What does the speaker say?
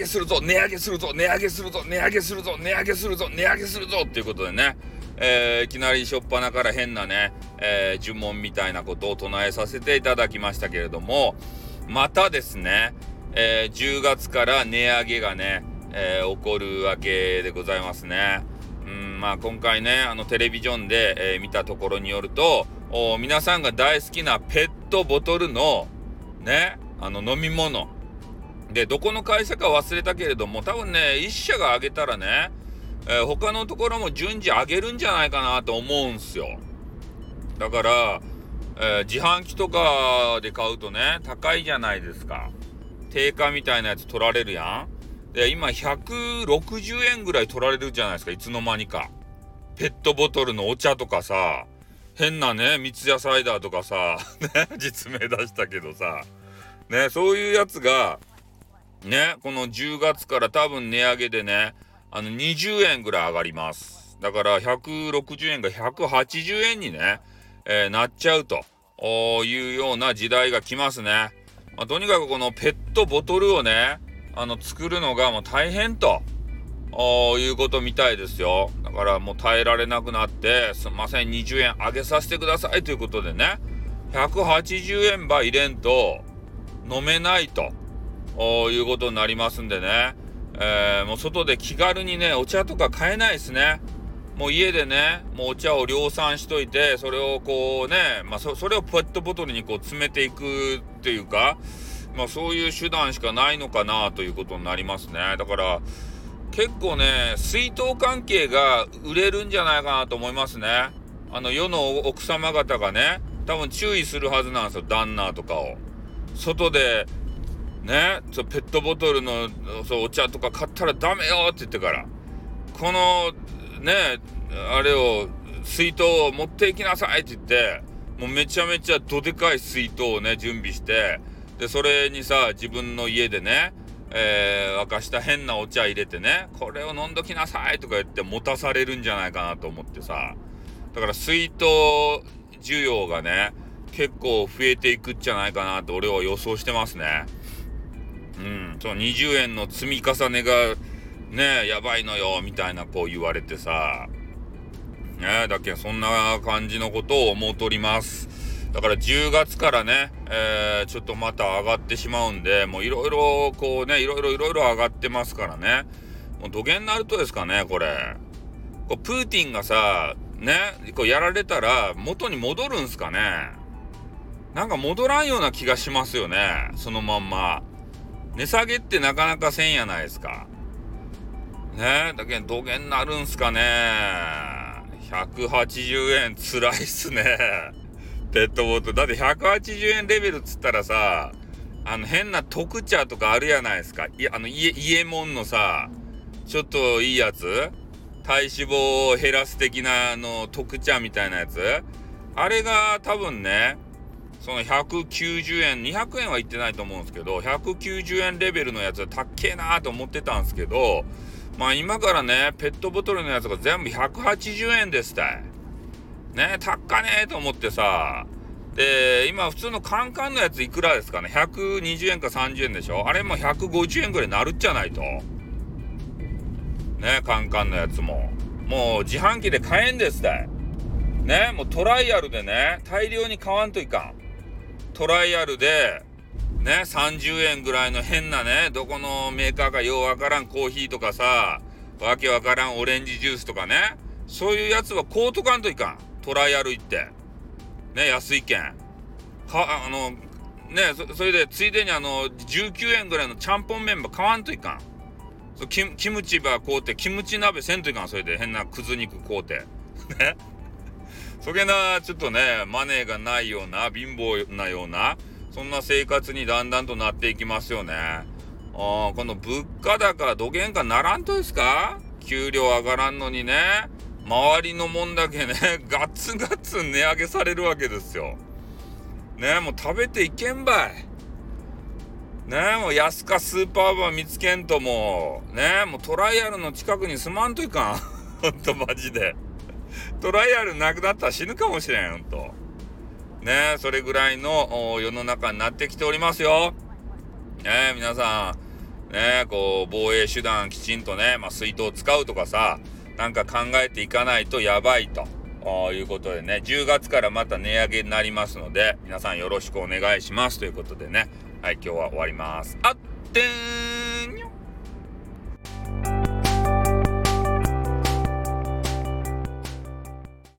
げするぞ、値上げするぞ、値上げするぞ、値上げするぞ、値上げするぞ、値上げするぞっていうことでね、えー、いきなりしょっぱなから変なね、えー、呪文みたいなことを唱えさせていただきましたけれども、またですね、えー、10月から値上げがね、え、起こるわけでございますね。うん、まあ今回ね、あのテレビジョンで、え、見たところによると、皆さんが大好きなペットボトルのね、あの飲み物。で、どこの会社か忘れたけれども、多分ね、1社が上げたらね、えー、他のところも順次上げるんじゃないかなと思うんすよ。だから、えー、自販機とかで買うとね、高いじゃないですか。定価みたいなやつ取られるやん。で、今160円ぐらい取られるじゃないですか、いつの間にか。ペットボトルのお茶とかさ、変なね、三ツ矢サイダーとかさ、ね、実名出したけどさ、ね、そういうやつが、ね、この10月から多分値上げでね、あの20円ぐらい上がります。だから160円が180円にね、えー、なっちゃうというような時代が来ますね。まあ、とにかくこのペットボトルをね、あの作るのがもう大変と。いうことみたいですよ。だからもう耐えられなくなって、すんません、20円上げさせてくださいということでね、180円ば入れんと飲めないということになりますんでね、えー、もう外で気軽にね、お茶とか買えないですね。もう家でね、もうお茶を量産しといて、それをこうね、まあそれをペットボトルにこう詰めていくっていうか、まあそういう手段しかないのかなということになりますね。だから、結構ね、水筒関係が売れるんじゃないかなと思いますね。あの世の奥様方がね、多分注意するはずなんですよ、旦那とかを。外で、ね、そうペットボトルのそうお茶とか買ったらダメよって言ってから、この、ね、あれを、水筒を持っていきなさいって言って、もうめちゃめちゃどでかい水筒をね、準備して、で、それにさ、自分の家でね、えー、沸かした変なお茶入れてね、これを飲んどきなさいとか言って持たされるんじゃないかなと思ってさ、だから水筒需要がね、結構増えていくんじゃないかなと俺は予想してますね。うん、その20円の積み重ねがね、やばいのよ、みたいなこう言われてさ、ね、だけそんな感じのことを思うとります。だから10月からね、えー、ちょっとまた上がってしまうんで、もういろいろこうね、いろいろいろいろ上がってますからね。もう土下になるとですかね、これ。こうプーティンがさ、ね、こうやられたら元に戻るんすかね。なんか戻らんような気がしますよね。そのまんま。値下げってなかなかせんやないですか。ねだけど土下になるんすかね。180円辛いっすね。ペットボトル。だって180円レベルっつったらさ、あの変な特茶とかあるやないですか。いあの家、家もんのさ、ちょっといいやつ体脂肪を減らす的なあの特茶みたいなやつあれが多分ね、その190円、200円はいってないと思うんですけど、190円レベルのやつはたっけえなーと思ってたんですけど、まあ今からね、ペットボトルのやつが全部180円ですたい。ね、高ねえと思ってさ、で、今普通のカンカンのやついくらですかね ?120 円か30円でしょ？あれも150円ぐらいなるっちゃないと。ね、カンカンのやつも。もう自販機で買えんですたい。ね、もうトライアルでね、大量に買わんといかん。トライアルで、ね、30円ぐらいの変なね、どこのメーカーかようわからんコーヒーとかさ、わけわからんオレンジジュースとかね、そういうやつは買うとかんといかん。トライアル行って。ね、安いけん。か、あの、ねそ、それで、ついでにあの、19円ぐらいのちゃんぽん麺ば買わんといかん。そキキムチば買うて、キムチ鍋せんといかん、それで変なくず肉買うて。ね。そげな、ちょっとね、マネーがないような、貧乏なような、そんな生活にだんだんとなっていきますよね。あこの物価高、どげんかならんとですか？給料上がらんのにね。周りのもんだけね、ガツガツ値上げされるわけですよ。ねもう食べていけんばい。ねもう安かスーパーバー見つけんともう、ねもうトライアルの近くに住まんといかん。ほんとマジで。トライアルなくなったら死ぬかもしれん、ほんと。ねそれぐらいの世の中になってきておりますよ。ね皆さん、ね、こう、防衛手段きちんとね、まあ、水筒使うとかさ、なんか考えていかないとやばいと。いうことでね、10月からまた値上げになりますので、皆さんよろしくお願いしますということでね、はい、今日は終わります。あってー